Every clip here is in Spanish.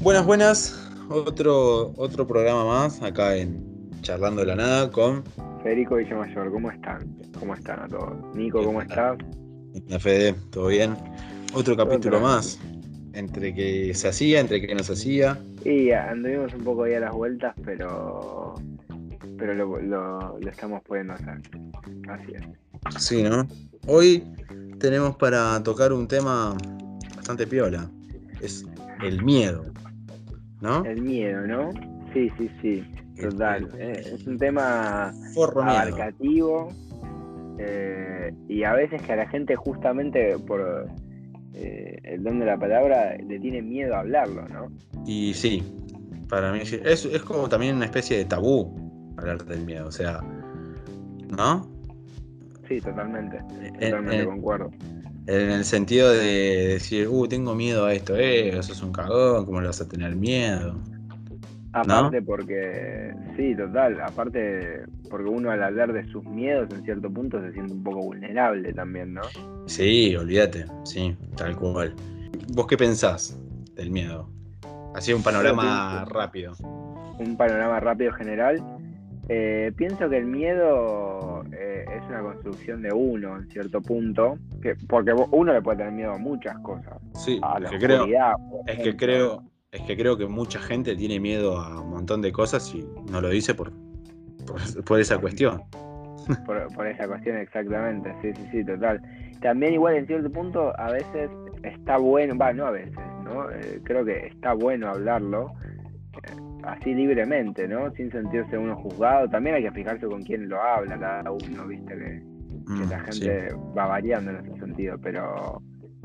Buenas, buenas. Otro, otro programa más acá en Charlando de la Nada con Federico Villamayor. ¿Cómo están? ¿Cómo están a todos? Nico, ¿cómo estás? la Fede, ¿todo bien? Otro capítulo más. Entre que se hacía, entre que no se hacía. Y anduvimos un poco ahí a las vueltas, pero pero lo, lo, lo estamos pudiendo hacer. Así es. Sí, ¿no? Hoy tenemos para tocar un tema bastante piola. Es el miedo. ¿No? El miedo, ¿no? Sí, sí, sí. Total. Eh, es un tema abarcativo eh, y a veces que a la gente justamente por eh, el don de la palabra le tiene miedo a hablarlo, ¿no? Y sí, para mí sí. es, es como también una especie de tabú hablar del miedo, o sea, ¿no? Sí, totalmente. En- Totalmente en- concuerdo. En el sentido de decir, uh, tengo miedo a esto, eh, eso es un cagón, ¿cómo le vas a tener miedo? Aparte porque, sí, total, aparte porque uno al hablar de sus miedos en cierto punto se siente un poco vulnerable también, ¿no? Sí, olvídate, sí, tal cual. ¿Vos qué pensás del miedo? Así un panorama rápido. Un panorama rápido general. Eh, pienso que el miedo una construcción de uno en cierto punto, que, porque uno le puede tener miedo a muchas cosas, Sí, a la es que creo, es que creo, es que creo que mucha gente tiene miedo a un montón de cosas y no lo dice por, por, por esa cuestión. por, por esa cuestión exactamente, sí, sí, sí, total. También igual en cierto punto a veces está bueno, va, no a veces, ¿no? Eh, creo que está bueno hablarlo así libremente, ¿no? Sin sentirse uno juzgado. También hay que fijarse con quién lo habla cada uno, viste, que, que Mm, la sí. gente va variando en ese sentido, pero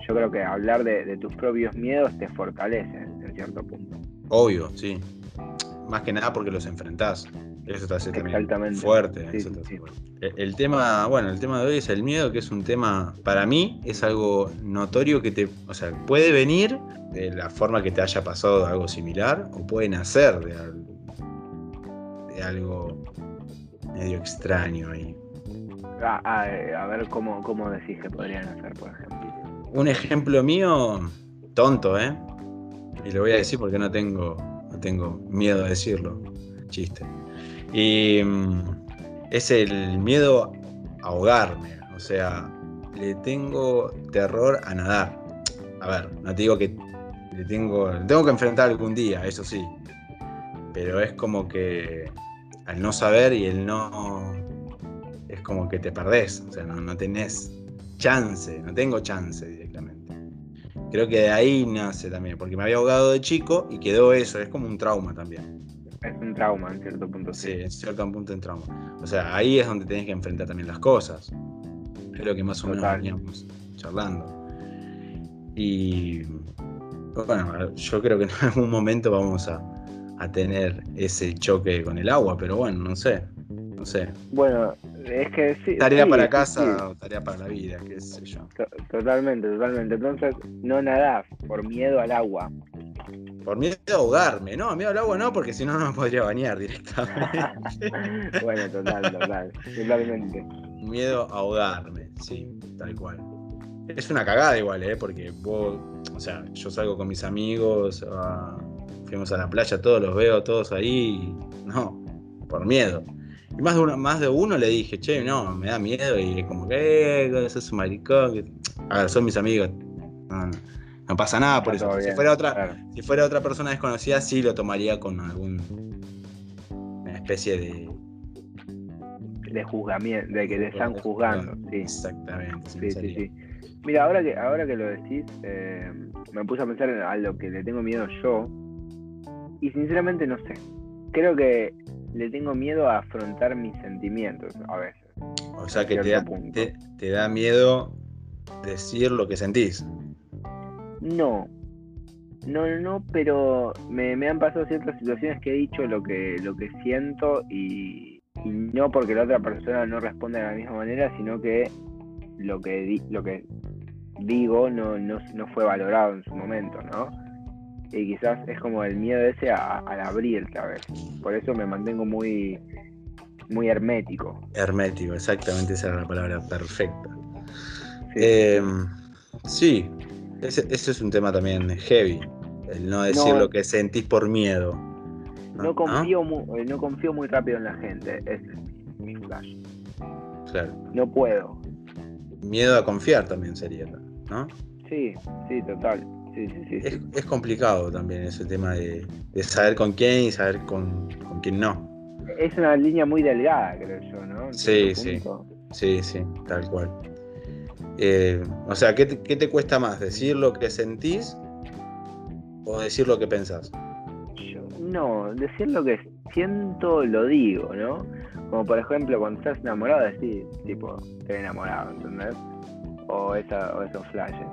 yo creo que hablar de, de tus propios miedos te fortalece en cierto punto. Obvio, sí. Más que nada porque los enfrentás. Eso hace también Exactamente. fuerte. Sí, eso sí. fuerte. El, el tema, bueno, el tema de hoy es el miedo, que es un tema, para mí, es algo notorio que te, o sea, puede venir de la forma que te haya pasado algo similar, o puede nacer de algo, de algo medio extraño ahí. A, a- a ver cómo, cómo decís que podrían hacer, por ejemplo. Un ejemplo mío, tonto, ¿eh? Y lo voy a decir porque no tengo, no tengo miedo a decirlo. Chiste. Y mm, es el miedo a ahogarme. O sea, le tengo terror a nadar. A ver, no te digo que le tengo, tengo que enfrentar algún día, eso sí. Pero es como que al no saber y el no. Es como que te perdés. O sea, no, no tenés chance, no tengo chance directamente. Creo que de ahí nace también, porque me había ahogado de chico y quedó eso, es como un trauma también. Es un trauma en cierto punto, Sí, en cierto punto en trauma. O sea, ahí es donde tenés que enfrentar también las cosas. Es lo que más o menos veníamos charlando. Y bueno, yo creo que en algún momento vamos a, a tener ese choque con el agua, pero bueno, no sé. No sé. Bueno, es que sí. Tarea sí, para casa sí. o tarea para la vida, qué sé yo. To- Totalmente, totalmente. Entonces, no nadás por miedo al agua. Por miedo a ahogarme, no, miedo al agua no, porque si no, no me podría bañar directamente. bueno, total, total. Totalmente. miedo a ahogarme, sí, tal cual. Es una cagada igual, ¿eh? Porque vos, o sea, yo salgo con mis amigos, ah, fuimos a la playa, todos los veo, todos ahí, no, por miedo. Y más de uno, más de uno le dije, che, no, me da miedo, y es como que, eh, sos un maricón. A ver, son mis amigos, no, no- no pasa nada por eso. Si fuera otra, claro. si fuera otra persona desconocida, sí lo tomaría con algún una especie de De juzgamiento, de que te están juzgando. Sí, exactamente. sí, sí, sí. Mira, ahora que, ahora que lo decís, eh, me puse a pensar en a lo que le tengo miedo yo. Y sinceramente no sé. Creo que le tengo miedo a afrontar mis sentimientos a veces. O sea que te da, te da miedo decir lo que sentís. No. No, no, pero me, me han pasado ciertas situaciones que he dicho lo que, lo que siento y, y no porque la otra persona no responde de la misma manera, sino que lo que, di- lo que digo no, no, no fue valorado en su momento, ¿no? Y quizás es como el miedo ese a- al abrirte a veces. Por eso me mantengo muy, muy hermético. Hermético, exactamente esa era la palabra perfecta. Sí. Eh, sí, ese, ese es un tema también heavy. El no decir lo que sentís por miedo. No, confío, Muy, eh, no confío muy rápido en la gente. Es mi, flash. Claro. No puedo. Miedo a confiar también sería, ¿no? Sí, sí, total. Sí, sí, sí, es, complicado también ese tema de, saber con quién y saber con, con quién no. Es una línea muy delgada, creo yo, ¿no? sí, sí. Sí, sí, tal cual. Eh, o sea, ¿qué te, cuesta más? ¿Decir lo que sentís o decir lo que pensás? no, decir lo que siento lo digo, ¿no? Como por ejemplo cuando estás enamorado decís, tipo, estoy enamorado, ¿entendés? O, esa, o esos flashes.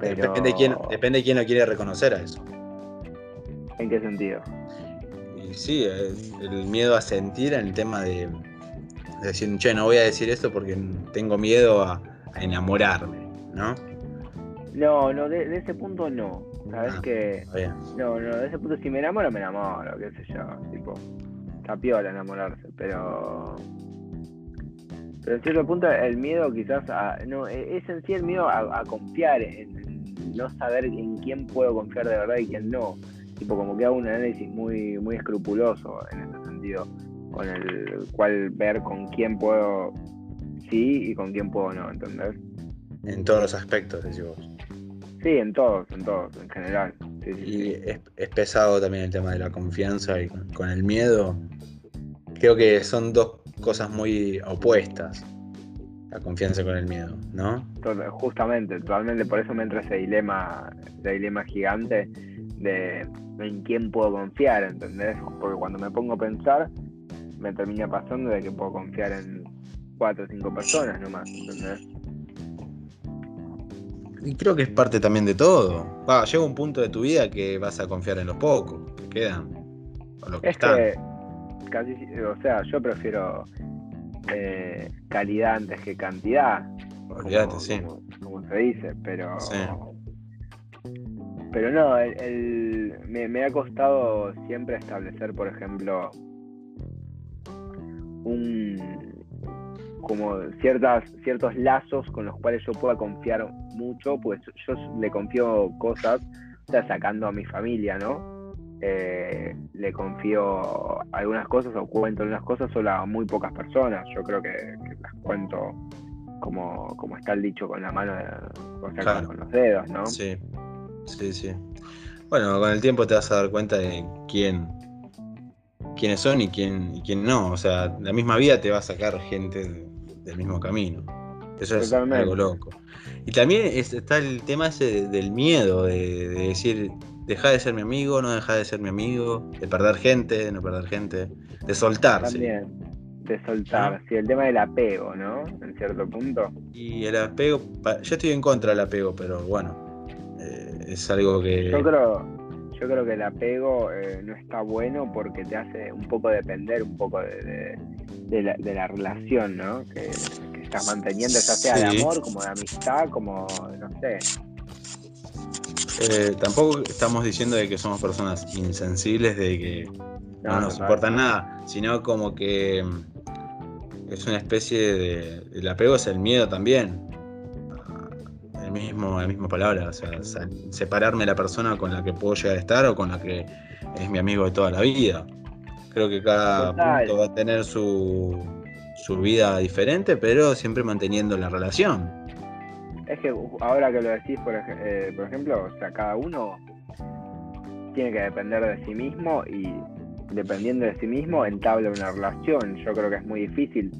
Depende, de quién, depende quién lo quiere reconocer a eso. ¿En qué sentido? Y sí, el miedo a sentir en el tema de, decir, che, no voy a decir esto porque tengo miedo a, enamorarme, ¿no? No, no, de, ese punto no. Sabes ah, que. No, no, de ese punto si me enamoro, me enamoro, qué sé yo. Tipo, está piola enamorarse, pero. Pero en cierto punto el miedo quizás a. No, e, es en sí el miedo a, confiar, en, no saber en quién puedo confiar de verdad y quién no. Tipo, como que hago un análisis muy, muy escrupuloso en ese sentido con el cual ver con quién puedo sí y con quién puedo no, ¿entendés? En todos los aspectos, decimos. Sí, en todos, en todos, en general. y Es, pesado también el tema de la confianza y con, el miedo. Creo que son dos cosas muy opuestas. La confianza con el miedo, ¿no? Justamente, totalmente, por eso me entra ese dilema, ese dilema gigante de en quién puedo confiar, ¿entendés? Porque cuando me pongo a pensar, me termina pasando de que puedo confiar en cuatro o cinco personas nomás, ¿entendés? Y creo que es parte también de todo. Va, llega un punto de tu vida que vas a confiar en los pocos que quedan. O los que están. casi, o sea, yo prefiero eh, calidad antes que cantidad. Olvídate, sí. Como, se dice, pero. Pero no, me, me ha costado siempre establecer, por ejemplo, un como ciertas ciertos lazos con los cuales yo pueda confiar mucho, pues yo le confío cosas, o sea, sacando a mi familia, ¿no? Eh, le confío algunas cosas o cuento algunas cosas solo a muy pocas personas. Yo creo que, las cuento como, como está el dicho con la mano, o sea, con los dedos, ¿no? Sí, sí, sí. Bueno, con el tiempo te vas a dar cuenta de quién quiénes son y quién, y quién no. O sea, la misma vida te va a sacar gente del mismo camino. Eso es algo loco. Y también está el tema ese del miedo, de, decir, deja de ser mi amigo, no deja de ser mi amigo, de perder gente, de no perder gente, de soltarse. También, de soltar, sí, el tema del apego, ¿no? En cierto punto. Y el apego, yo estoy en contra del apego, pero bueno, eh, es algo que... Yo creo, yo creo que el apego eh, no está bueno porque te hace un poco depender un poco de, la, relación, ¿no? Que, estás manteniendo, ya sea de amor, como de amistad, como, no sé. Eh, tampoco estamos diciendo de que somos personas insensibles, de que no, nos importa nada, sino como que mm, es una especie de... El apego es el miedo también mismo, la misma palabra, o sea, separarme de la persona con la que puedo llegar a estar o con la que es mi amigo de toda la vida. Creo que cada punto va a tener su, su vida diferente, pero siempre manteniendo la relación. Es que ahora que lo decís, por, eh, por ejemplo, o sea, cada uno tiene que depender de sí mismo y dependiendo de sí mismo entabla una relación. Yo creo que es muy difícil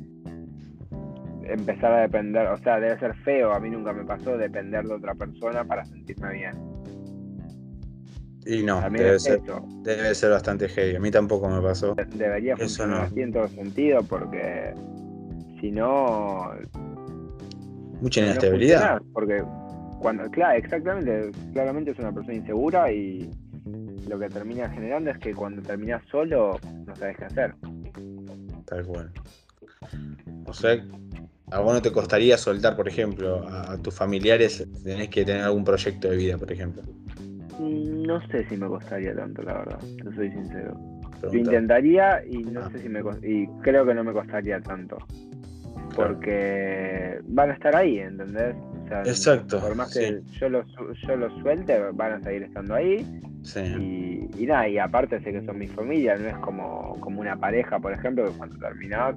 empezar a depender, o sea, debe ser feo, a mí nunca me pasó depender de otra persona para sentirme bien. Y no, debe ser, debe ser, bastante heavy, a mí tampoco me pasó. Debería funcionar así en todo sentido porque si no... Mucha inestabilidad. porque cuando, claro, exactamente, claramente es una persona insegura y lo que termina generando es que cuando terminas solo no sabes qué hacer. Tal cual. O sea, ¿A vos no te costaría soltar, por ejemplo, a, tus familiares? Tenés que tener algún proyecto de vida, por ejemplo. Mm, no sé si me costaría tanto, la verdad, no soy sincero. Lo intentaría y no ah. sé si me y creo que no me costaría tanto. Porque van a estar ahí, ¿entendés? O O sea, Exacto, por más sí. que yo los yo los suelte, van a seguir estando ahí. Sí. Y, y nada, y aparte sé que son mi familia, no es como, como una pareja, por ejemplo, que cuando terminás,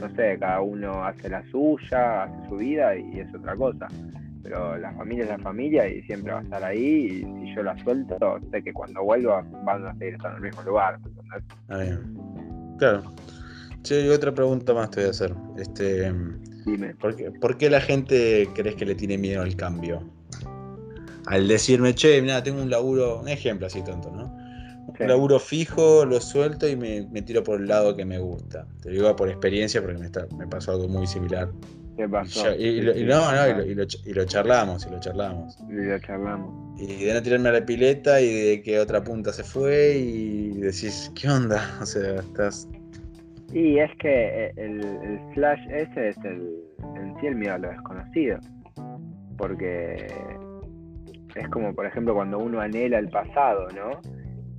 no sé, cada uno hace la suya, hace su vida y es otra cosa. Pero la familia es la familia y siempre va a estar ahí. Y si yo la suelto, sé que cuando vuelva van a seguir estando en el mismo lugar. ¿entendés? Está bien. Claro. Che, y otra pregunta más te voy a hacer. Este, Dime. ¿por, qué, por qué la gente crees que le tiene miedo al cambio? Al decirme, che, mira, tengo un laburo, un ejemplo así tonto, ¿no? Un Sí. laburo fijo, lo suelto y me, me tiro por el lado que me gusta. Te digo por experiencia porque me, está- me pasó algo muy similar. ¿Qué Y, pasó? y lo- y no, no, y lo, y lo ch- y lo charlamos, y lo charlamos. Y lo charlamos. Y de no tirarme a la pileta y de que otra punta se fue y decís, ¿qué onda? O sea, estás... Y es que eh, el, el flash ese es el, en sí el miedo a lo desconocido. Porque es como, por ejemplo, cuando uno anhela el pasado, ¿no?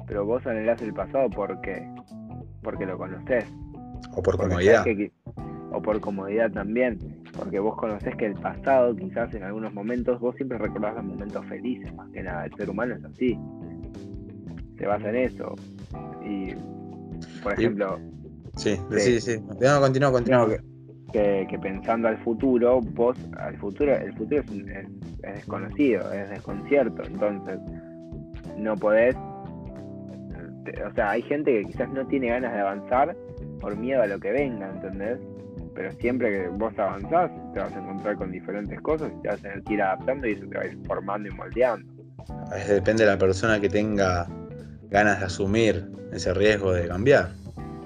Pero vos anhelás el pasado porque, porque lo conocés. O por comodidad. que o por comodidad también. Porque vos conocés que el pasado, quizás en algunos momentos, vos siempre recordás los momentos felices, más que nada. El ser humano es así. Se basa en eso. Y, por ejemplo, Sí, Sí. sí, sí. No, continúa, continúa. No, que, que- que pensando al futuro, vos al futuro, el futuro es, es- es desconocido, es desconcierto, entonces no podés, o sea, hay gente que quizás no tiene ganas de avanzar por miedo a lo que venga, ¿entendés? Pero siempre que vos avanzás, te vas a encontrar con diferentes cosas y te vas a tener ir adaptando y eso te va a ir formando y moldeando. Es- Depende de la persona que tenga ganas de asumir ese riesgo de cambiar.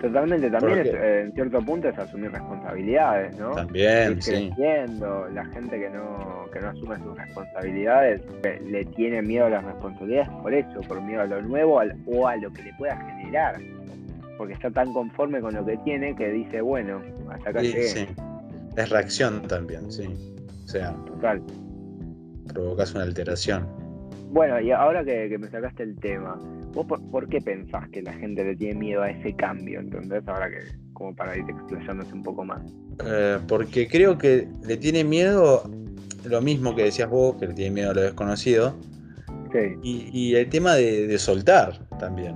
Totalmente, también es, eh, en cierto punto es asumir responsabilidades, ¿no? También, sí. creciendo, la gente que no, que no asume sus responsabilidades le tiene miedo a las responsabilidades por eso, por miedo a lo nuevo al- o a lo que le pueda generar. Porque está tan conforme con lo que tiene que dice, bueno, hasta acá Sí, llegué. sí. Es reacción también, sí. O sea, Total. provocas una alteración. Bueno, y ahora que, que me sacaste el tema, ¿vos por, por qué pensás que la gente le tiene miedo a ese cambio? ¿Entendés? Ahora que, como para ir explayándose un poco más. Eh, porque creo que le tiene miedo lo mismo que decías vos, que le tiene miedo a lo desconocido, Sí, y, y el tema de, de soltar también.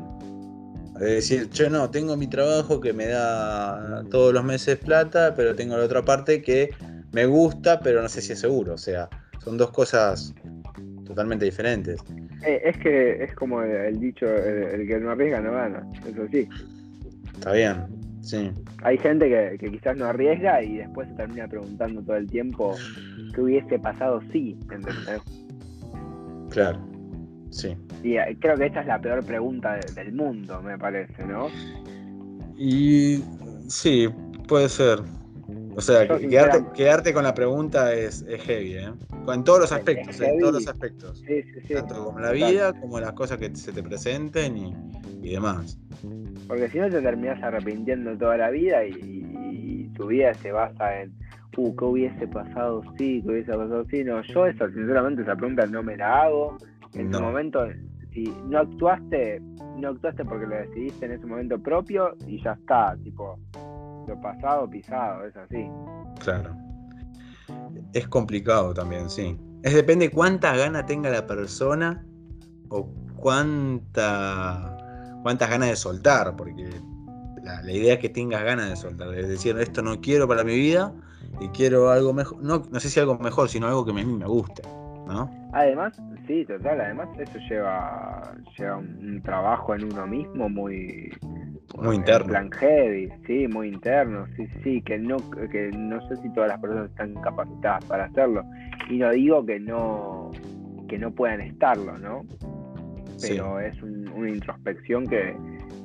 De decir, yo no, tengo mi trabajo que me da todos los meses plata, pero tengo la otra parte que me gusta, pero no sé si es seguro. O sea, son dos cosas totalmente diferentes. Eh, es que es como el, el dicho, el, el que no arriesga no gana, eso sí. Está bien, sí. Hay gente que, que quizás no arriesga y después se termina preguntando todo el tiempo qué hubiese pasado si, ¿entendés? Claro, sí. Y eh, creo que esta es la peor pregunta de- del mundo, me parece, ¿no? Y sí, puede ser. O sea, quedarte, quedarte con la pregunta es, es heavy, ¿eh? En todos los aspectos, en todos los aspectos. Sí, sí, sí. Tanto como la vida, como las cosas que se te presenten y, y demás. Porque si no te terminás arrepintiendo toda la vida y, tu vida se basa en, uh, ¿qué hubiese pasado si? ¿Qué hubiese pasado si? No, yo esa, sinceramente, esa pregunta no me la hago. En No. su momento, si no actuaste, no actuaste porque lo decidiste en ese momento propio y ya está, tipo, lo pasado, pisado, es así. Claro. Es complicado también, sí. Es depende cuánta gana tenga la persona o cuánta cuántas ganas de soltar, porque la, la idea es que tengas ganas de soltar, es decir, esto no quiero para mi vida y quiero algo mejor, no, no sé si algo mejor, sino algo que a mí me guste, ¿no? Además, sí, total, además eso lleva, lleva un, un trabajo en uno mismo muy, Muy interno. plan heavy, sí, muy interno, sí, sí, que no, que no sé si todas las personas están capacitadas para hacerlo. Y no digo que no, que no puedan estarlo, ¿no? Sí. Pero es un- una introspección que,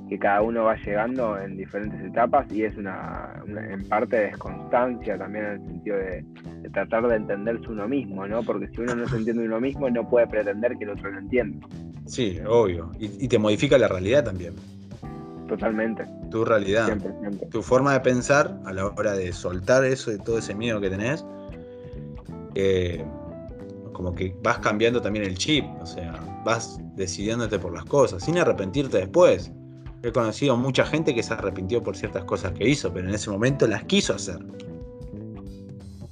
que cada uno va llegando en diferentes etapas y es una, una- en parte desconstancia también en el sentido de, de tratar de entenderse uno mismo, ¿no? Porque si uno no se entiende uno mismo, no puede pretender que el otro lo entienda. Sí, obvio. Y, y te modifica la realidad también, Totalmente, tu realidad. 100%. tu forma de pensar a la hora de soltar eso, de todo ese miedo que tenés, eh, como que vas cambiando también el chip, o sea, vas decidiéndote por las cosas, sin arrepentirte después. He conocido mucha gente que se arrepintió por ciertas cosas que hizo, pero en ese momento las quiso hacer.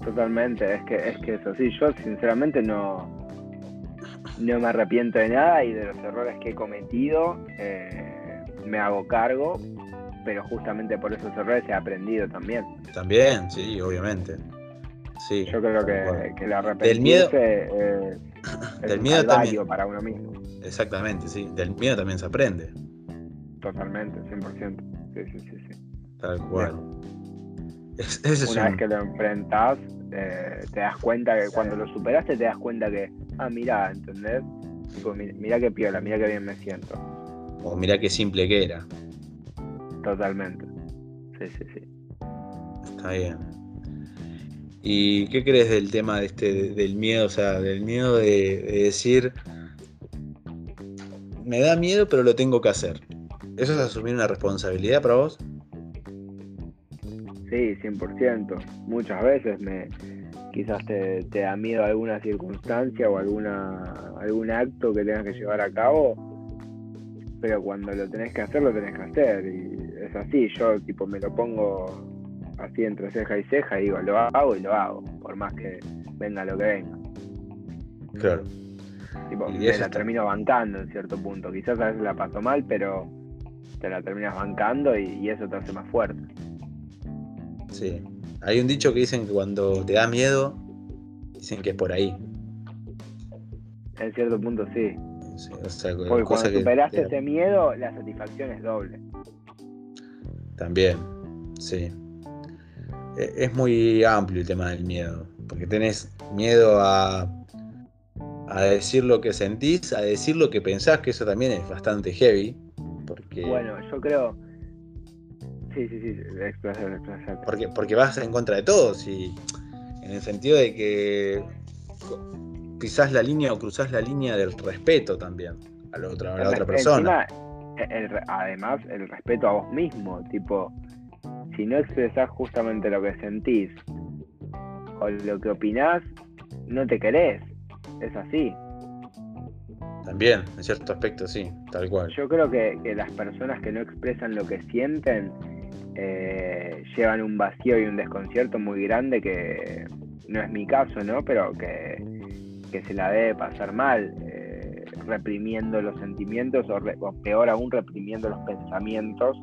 Totalmente, es que es que eso sí, yo sinceramente no no me arrepiento de nada y de los errores que he cometido eh, me hago cargo, pero justamente por esos errores he aprendido también. También, sí, obviamente. Sí. Yo creo que, que el arrepentirse del es, del miedo también. para uno mismo. Exactamente, sí. Del miedo también se aprende. Totalmente, 100%. Sí, sí, sí. sí. Tal cual. Una vez que lo enfrentas, eh, te das cuenta que cuando lo superaste, te das cuenta que, ah, mira, ¿entendés? mira, qué piola, mira qué bien me siento. O mira qué simple que era. Totalmente. Sí, sí, sí. Está bien. ¿Y qué crees del tema de este, del miedo? O sea, del miedo de, de decir, me da miedo, pero lo tengo que hacer. ¿Eso es asumir una responsabilidad para vos? Sí, 100%. Muchas veces me quizás te, da miedo alguna circunstancia o alguna algún acto que tengas que llevar a cabo, pero cuando lo tenés que hacer, lo tenés que hacer. Y es así, yo tipo me lo pongo así entre ceja y ceja y digo, lo hago y lo hago, por más que venga lo que venga. Claro. Tipo, me la termino bancando en cierto punto. Quizás a veces la paso mal, pero te la terminas bancando y, y eso te hace más fuerte. Sí. Hay un dicho que dicen que cuando te da miedo, dicen que es por ahí. En cierto punto sí. Porque cuando superaste ese miedo, la satisfacción es doble. También, sí. E, es muy amplio el tema del miedo. Porque tenés miedo a, a decir lo que sentís, a decir lo que pensás, que eso también es bastante heavy. Porque... Bueno, yo creo Sí, sí, sí, Porque, porque vas en contra de todos y en el sentido de que pisás la línea o cruzás la línea del respeto también a la otra, a la otra persona. además, el respeto a vos mismo, tipo, si no expresás justamente lo que sentís o lo que opinás, no te querés. Es así. También, en cierto aspecto, sí, tal cual. Yo creo que, que las personas que no expresan lo que sienten eh, llevan un vacío y un desconcierto muy grande que no es mi caso, ¿no? Pero que, se la debe pasar mal, eh, reprimiendo los sentimientos o, peor aún reprimiendo los pensamientos.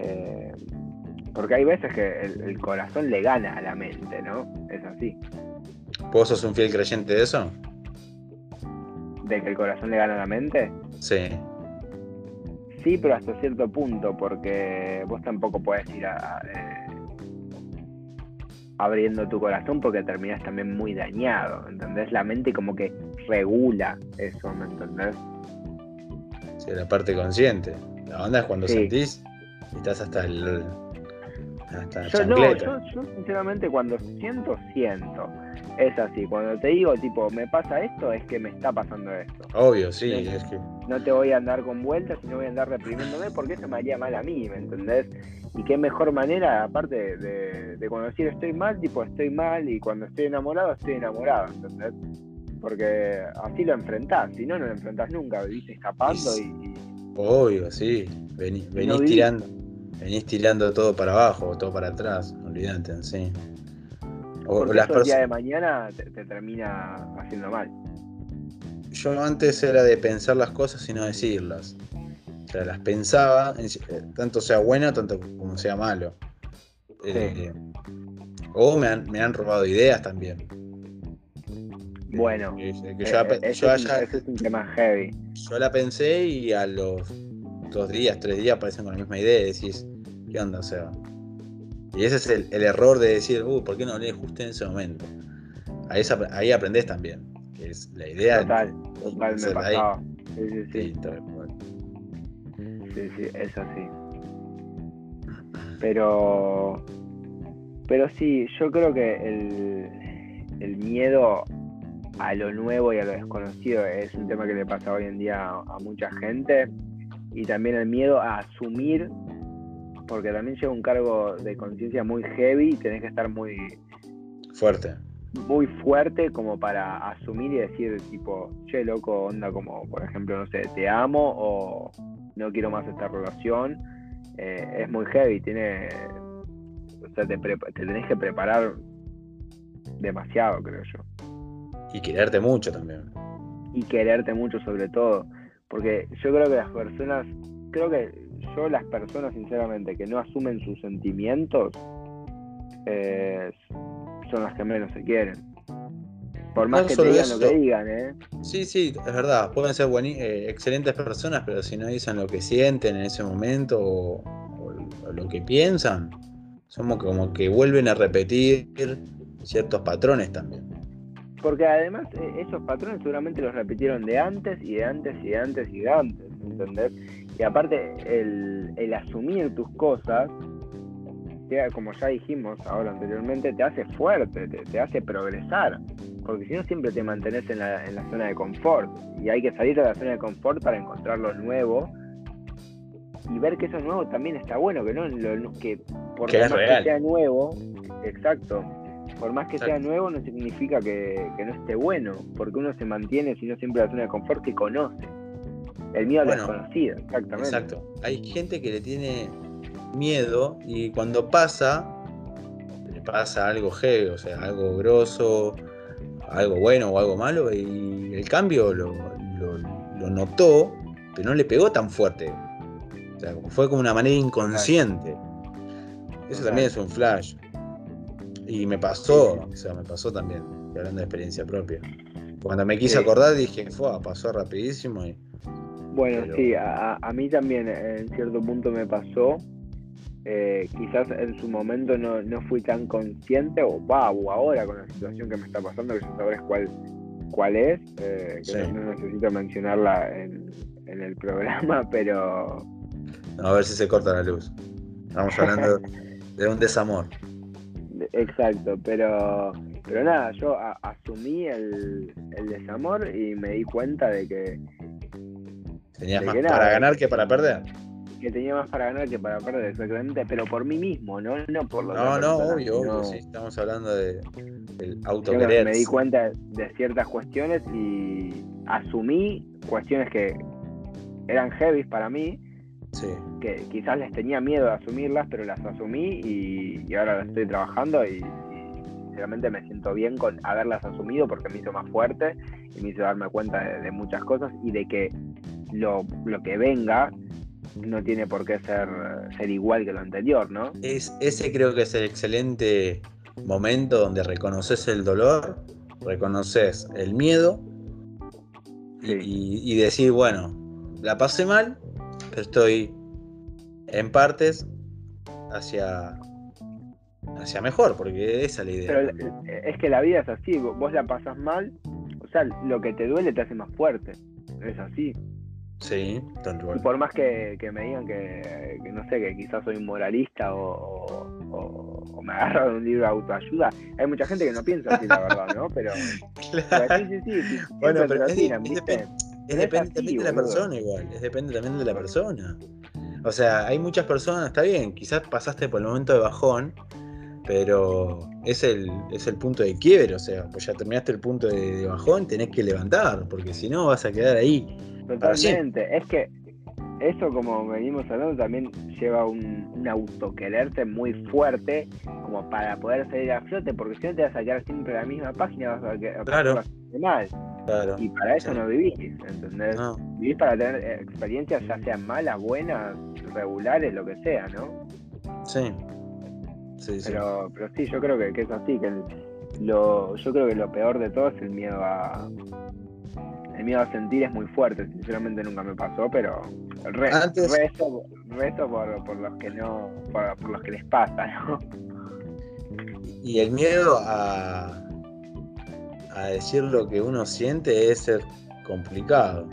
Eh, porque hay veces que el, corazón le gana a la mente, ¿no? Es así. ¿Vos sos un fiel creyente de eso? ¿De que el corazón le gana a la mente? Sí. Sí, pero hasta cierto punto, porque vos tampoco puedes ir a, eh, abriendo tu corazón porque terminas también muy dañado, ¿entendés? La mente como que regula eso, ¿me entendés? Sí, la parte consciente. La onda es cuando sentís y estás hasta el... Hasta yo, no, yo, yo sinceramente cuando siento, siento es así. Cuando te digo, tipo, me pasa esto, es que me está pasando esto. Obvio, sí, es que. No te voy a andar con vueltas y no voy a andar reprimiéndome porque eso me haría mal a mí, ¿me entendés? Y qué mejor manera, aparte de, de cuando decir estoy mal, tipo, estoy mal y cuando estoy enamorado, estoy enamorado, ¿entendés? Porque así lo enfrentás, si no, no lo enfrentás nunca, vivís escapando y. Obvio, sí. venís tirando. Venís tirando todo para abajo, todo para atrás, olvidate, sí. O las el día de mañana te, termina haciendo mal. Yo antes era de pensar las cosas y no decirlas. Sea, las pensaba, eh, tanto sea bueno, tanto como sea malo. Eh, o me han, me han robado ideas también. Bueno, eh, yo, es un tema heavy. Yo la pensé y a los dos días, tres días aparecen con la misma idea y decís, ¿qué onda? O sea, y ese es el, error de decir, uh, ¿por qué no lees justo en ese momento? Ahí, ahí aprendes también, que es la idea. Total, total, me pasaba. Sí, sí, sí. Sí, sí, es así. Pero, pero sí, yo creo que el, el miedo a lo nuevo y a lo desconocido es un tema que le pasa hoy en día a mucha gente y también el miedo a asumir porque también lleva un cargo de conciencia muy heavy y tenés que estar muy fuerte. Muy fuerte como para asumir y decir tipo, che loco, onda como por ejemplo, no sé, te amo o no quiero más esta relación. Eh, es muy heavy, tiene. O sea, te, te tenés que preparar demasiado, creo yo. Y quererte mucho también. Y quererte mucho sobre todo. Porque yo creo que las personas, creo que yo las personas sinceramente que no asumen sus sentimientos eh, son las que menos se quieren. Por más que te digan lo que digan, ¿eh? Sí, sí, es verdad. Pueden ser eh, excelentes personas, pero si no dicen lo que sienten en ese momento o, lo que piensan, somos como que vuelven a repetir ciertos patrones también. Porque además eh, esos patrones seguramente los repitieron de antes y de antes y de antes y de antes, ¿entendés? Y aparte el, el asumir tus cosas como ya dijimos ahora anteriormente, te hace fuerte, te, hace progresar. Porque si no, siempre te mantenés en la, en la, zona de confort. Y hay que salir de la zona de confort para encontrar lo nuevo. Y ver que eso nuevo también está bueno, que no lo, que por más que sea nuevo, exacto, por más que sea nuevo no significa que, no esté bueno, porque uno se mantiene, si no siempre en la zona de confort que conoce. El miedo a lo desconocido, exactamente. Exacto. Hay gente que le tiene miedo y cuando pasa, le pasa algo heavy, o sea, algo grosso, algo bueno o algo malo, y el cambio lo, notó, pero no le pegó tan fuerte. O sea, fue como una manera inconsciente. Eso también es un flash. Y me pasó, o sea, me pasó también, hablando de experiencia propia. Cuando me quise acordar dije, fue, pasó rapidísimo y... Bueno, sí, a, a, mí también en cierto punto me pasó. Eh, quizás en su momento no, no fui tan consciente, o va, o ahora con la situación que me está pasando, que ya sabrás cuál, cuál es, eh, que no, necesito mencionarla en, el programa, pero... a ver si se corta la luz. Estamos hablando de un desamor. Exacto, pero, pero nada, yo asumí el, el, desamor y me di cuenta de que... Tenías más para ganar que para perder que tenía más para ganar que para perder, exactamente, pero por mí mismo, no, no por lo No, no, obvio, obvio, sí, estamos hablando de, del autoquerer. Me di cuenta de ciertas cuestiones y asumí cuestiones que eran heavy para mí, que quizás les tenía miedo de asumirlas, pero las asumí y, ahora las estoy trabajando y, realmente me siento bien con haberlas asumido porque me hizo más fuerte y me hizo darme cuenta de, muchas cosas y de que lo, lo que venga no tiene por qué ser, ser igual que lo anterior, ¿no? Es, ese creo que es el excelente momento donde reconoces el dolor, reconoces el miedo y, decir, bueno, la pasé mal, pero estoy en partes hacia, hacia mejor, porque esa es la idea. Pero es que la vida es así, vos la pasas mal, o sea, lo que te duele te hace más fuerte, es así. Sí, Y por más que, me digan que, no sé, que quizás soy moralista o, me agarro de un libro de autoayuda, hay mucha gente que no piensa así, la verdad, ¿no? Pero, claro. sí, sí, sí, bueno, pero es, depende también de la persona igual, es depende también de la persona. O sea, hay muchas personas, está bien, quizás pasaste por el momento de bajón, pero es el, es el punto de quiebre, o sea, pues ya terminaste el punto de, de bajón, tenés que levantar, porque si no vas a quedar ahí Totalmente. Es que eso, como venimos hablando, también lleva un, un autoquererte muy fuerte como para poder salir a flote, porque si no te vas a quedar siempre en la misma página, vas a quedar claro. mal. Y para eso no vivís, ¿entendés? Vivís para tener experiencias, ya sean malas, buenas, regulares, lo que sea, ¿no? Sí. Sí, pero, pero sí, yo creo que, que es así, que lo, yo creo que lo peor de todo es el miedo a, el miedo a sentir es muy fuerte, sinceramente nunca me pasó, pero rezo, por, los que no, por, los que les pasa, ¿no? Y el miedo a, a decir lo que uno siente es ser complicado.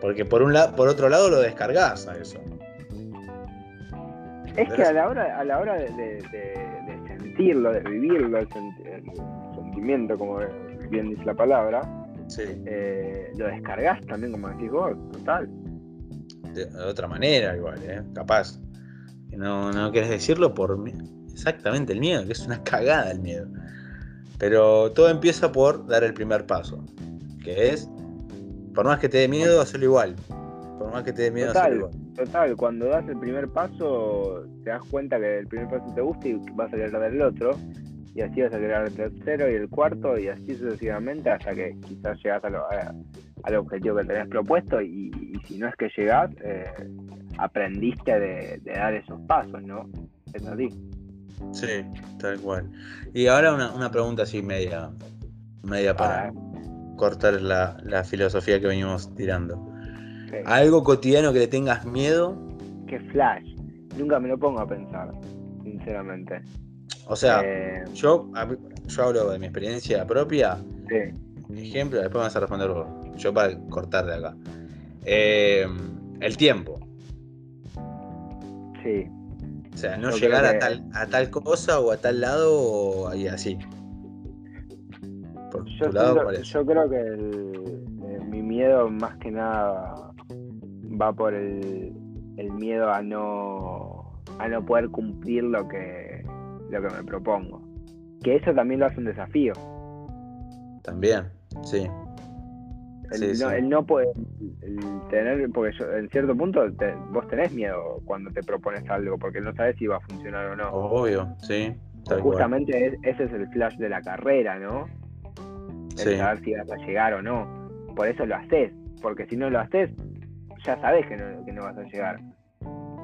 Porque por un lado, por otro lado lo descargas a eso. Es que a la hora, a la hora de, sentirlo, de vivirlo, el, sentimiento, como bien dice la palabra, eh, lo descargas también, como decís vos, total. De, otra manera, igual, ¿eh? capaz. No, no querés decirlo por exactamente el miedo, que es una cagada el miedo. Pero todo empieza por dar el primer paso, que es, por más que te dé miedo, hacerlo igual. Por más que te dé miedo, total, hacerlo igual. Total, cuando das el primer paso, te das cuenta que el primer paso te gusta y vas a querer dar el otro. y así vas a crear el tercero y el cuarto y así sucesivamente hasta que quizás llegas al objetivo que tenés propuesto y, si no es que llegás, eh, aprendiste de, dar esos pasos, ¿no? Es así. Sí, tal cual. Y ahora una, pregunta así media, media para cortar la, filosofía que venimos tirando. ¿Algo cotidiano que le tengas miedo? Que flash. Nunca me lo pongo a pensar, sinceramente. O sea, eh, yo, yo hablo de mi experiencia propia. Sí. Ejemplo, después me vas a responder vos. Yo para cortar de acá. Eh, el tiempo. Sí. O sea, no llegar a, tal, a tal cosa o a tal lado o así. yo, yo creo que eh, mi miedo más que nada va por el, el miedo a no a no poder cumplir lo que lo que me propongo. Que eso también lo hace un desafío. También, sí. El, no, puede tener, porque en cierto punto vos tenés miedo cuando te propones algo, porque no sabes si va a funcionar o no. Obvio, sí. Justamente ese es el flash de la carrera, ¿no? El saber si vas a llegar o no. Por eso lo haces, porque si no lo haces, ya sabes que no, que no vas a llegar.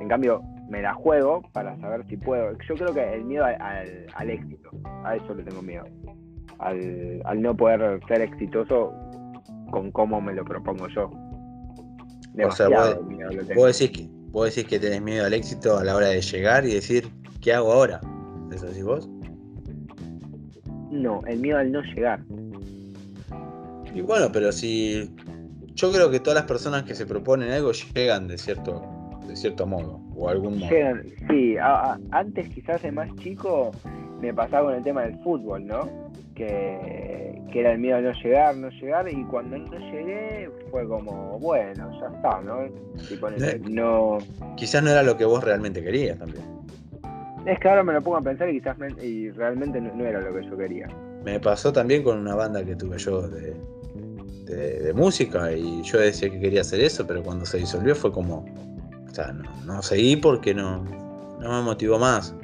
En cambio, me la juego para saber si puedo. Yo creo que el miedo al, éxito, a eso le tengo miedo. Al, al, no poder ser exitoso con cómo me lo propongo yo. o sea, vos, decís que, vos decís que tenés miedo al éxito a la hora de llegar y decir, ¿qué hago ahora? ¿Eso decís vos? No, el miedo al no llegar. Y bueno, pero si yo creo que todas las personas que se proponen algo llegan de cierto de cierto modo, o algún modo. sí, antes quizás de más chico me pasaba con el tema del fútbol, ¿no? Que, era el miedo a no llegar, no llegar, y cuando no llegué fue como, bueno, ya está, ¿no? no... Quizás no era lo que vos realmente querías también. Es que ahora me lo pongo a pensar y quizás y realmente no, era lo que yo quería. Me pasó también con una banda que tuve yo de, de, música y yo decía que quería hacer eso, pero cuando se disolvió fue como, no, seguí porque no, no me motivó más.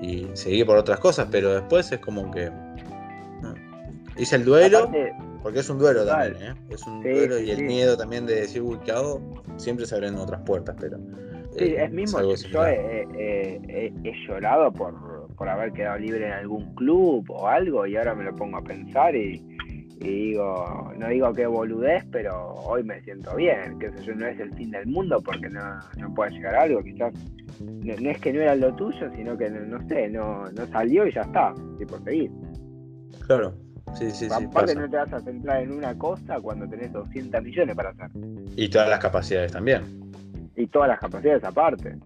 Y seguí por otras cosas, pero después es como que. Hice el duelo, porque es un duelo también, ¿eh? Es un duelo y el miedo también de decir, uy, ¿qué hago? Siempre se abren otras puertas, pero. Sí, eh, es mismo. yo he, llorado por, por haber quedado libre en algún club o algo y ahora me lo pongo a pensar y, y digo, no digo que boludez, pero hoy me siento bien, que eso no es el fin del mundo porque no, no puede llegar a algo, quizás no, es que no era lo tuyo, sino que no, sé, no, no salió y ya está, y por seguir. Claro, sí, sí, sí. Aparte no te vas a centrar en una cosa cuando tenés 200 millones para hacer. Y todas las capacidades también. Y todas las capacidades aparte.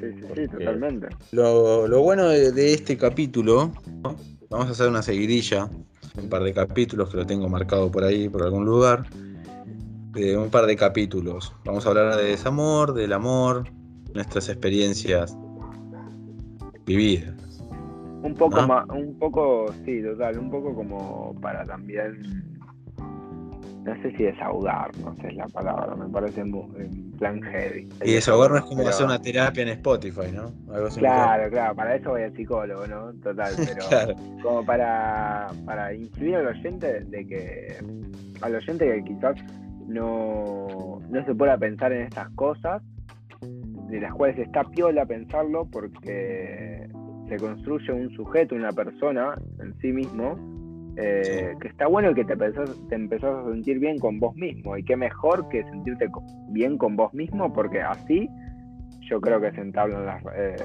Sí, sí, sí, totalmente. Lo, lo bueno de, de este capítulo, vamos a hacer una seguidilla un par de capítulos que lo tengo marcado por ahí, por algún lugar. De un par de capítulos. Vamos a hablar de desamor, del amor, nuestras experiencias vividas. Un poco más, un poco, sí, total, un poco como para también no sé si desahogar, no sé es la palabra, me parece en, plan heavy. Y desahogar no es como hacer una terapia en Spotify, ¿no? claro, claro, para eso voy al psicólogo, ¿no? Total, pero como para, para incluir al oyente de que, al oyente que quizás no, no se pueda pensar en estas cosas, de las cuales está piola pensarlo porque se construye un sujeto, una persona en sí mismo, eh, que está bueno que te empezás, te empezás a sentir bien con vos mismo. Y qué mejor que sentirte bien con vos mismo porque así yo creo que se entablan las, eh,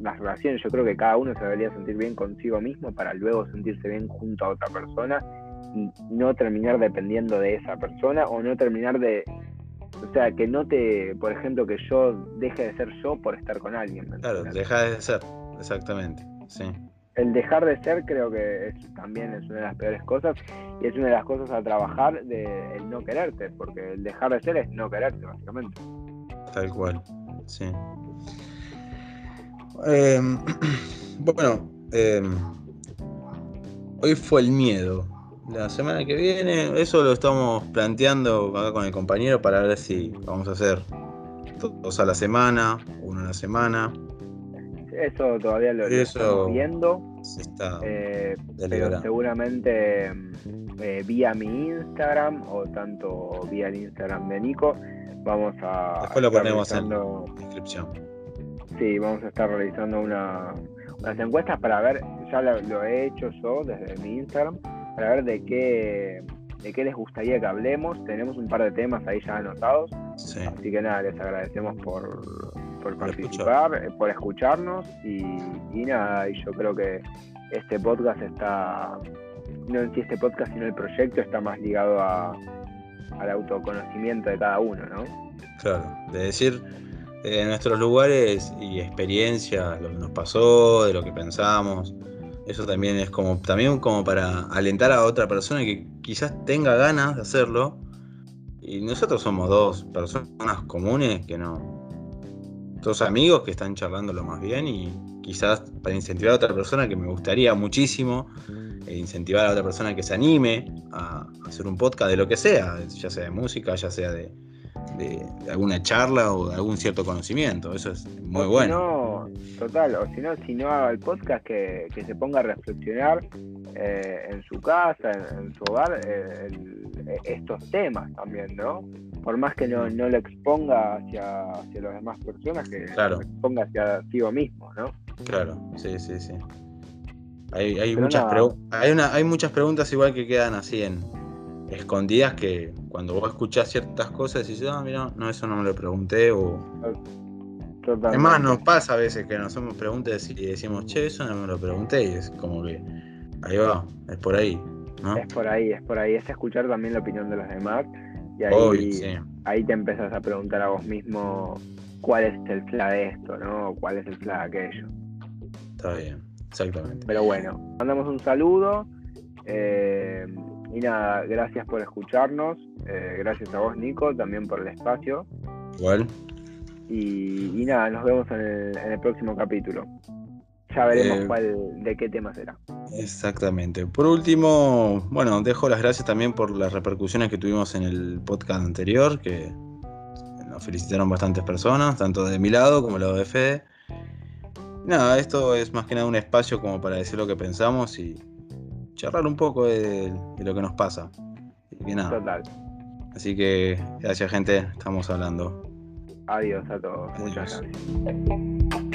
las relaciones, yo creo que cada uno se debería sentir bien consigo mismo para luego sentirse bien junto a otra persona y no terminar dependiendo de esa persona o no terminar de o sea, que no te, por ejemplo, que yo deje de ser yo por estar con alguien. Claro, deja de ser, exactamente, sí el dejar de ser creo que también es una de las peores cosas y es una de las cosas a trabajar de el no quererte, porque el dejar de ser es no quererte, básicamente. Tal cual, sí. Em, bueno, em, hoy fue el miedo. La semana que viene, eso lo estamos planteando acá con el compañero para ver si vamos a hacer dos a la semana, uno a la semana. Eso todavía lo, estamos viendo. Se está eh, pero seguramente eh, vía mi Instagram o tanto vía el Instagram de Nico vamos a Después lo ponemos en la descripción. Sí, vamos a estar realizando una, unas encuestas para ver, ya lo, lo he hecho yo desde mi Instagram, para ver de qué, de qué les gustaría que hablemos. Tenemos un par de temas ahí ya anotados, Sí. así que nada, les agradecemos por, por participar, eh, por escucharnos y, y nada, y yo creo que este podcast está, no en sí este podcast, sino el proyecto está más ligado a, al autoconocimiento de cada uno, ¿no? Claro, de decir de nuestros lugares y experiencias, lo que nos pasó, de lo que pensamos. Eso también es como, también como para alentar a otra persona que quizás tenga ganas de hacerlo. Y nosotros somos dos personas comunes que no. Dos amigos que están charlando lo más bien y quizás para incentivar a otra persona que me gustaría muchísimo e incentivar a otra persona que se anime a hacer un podcast de lo que sea, ya sea de música, ya sea de, de- de alguna charla o de algún cierto conocimiento. Eso es muy O si bueno. no, total, o si no, si no haga el podcast, que, que se ponga a reflexionar eh, en su casa, en, en su hogar, eh, el- estos temas también, ¿no? Por más que no, no lo exponga hacia, hacia las demás personas, que Claro. lo exponga hacia sí mismo, ¿no? Claro, sí, sí, sí. Hay, hay muchas hay, una, hay muchas preguntas igual que quedan así en escondidas que cuando vos escuchás ciertas cosas decís, ah, mira, no, eso no me lo pregunté o... Totalmente. Es más, nos pasa a veces que nos hacemos preguntas y decimos, che, eso no me lo pregunté y es como que ahí va, es por ahí, ¿no? Es por ahí, es por ahí, es escuchar también la opinión de los demás y ahí, Obvio, sí. ahí te empezás a preguntar a vos mismo cuál es el fla de esto, ¿no? O cuál es el fla de aquello. Está bien, exactamente. Pero bueno, mandamos un saludo. eh, y nada, gracias por escucharnos. eh, gracias a vos, Nico, también por el espacio. Igual, Y, y nada, nos vemos en el, en el próximo capítulo. Ya veremos Eh, cuál, de qué tema será. Exactamente. Por último, bueno, dejo las gracias también por las repercusiones que tuvimos en el podcast anterior, que nos felicitaron bastantes personas, tanto de mi lado como lado de Fede. Nada, esto es más que nada un espacio como para decir lo que pensamos y charlar un poco de, de lo que nos pasa. Que nada, Total. así que gracias gente, estamos hablando. Adiós a todos. Muchas gracias.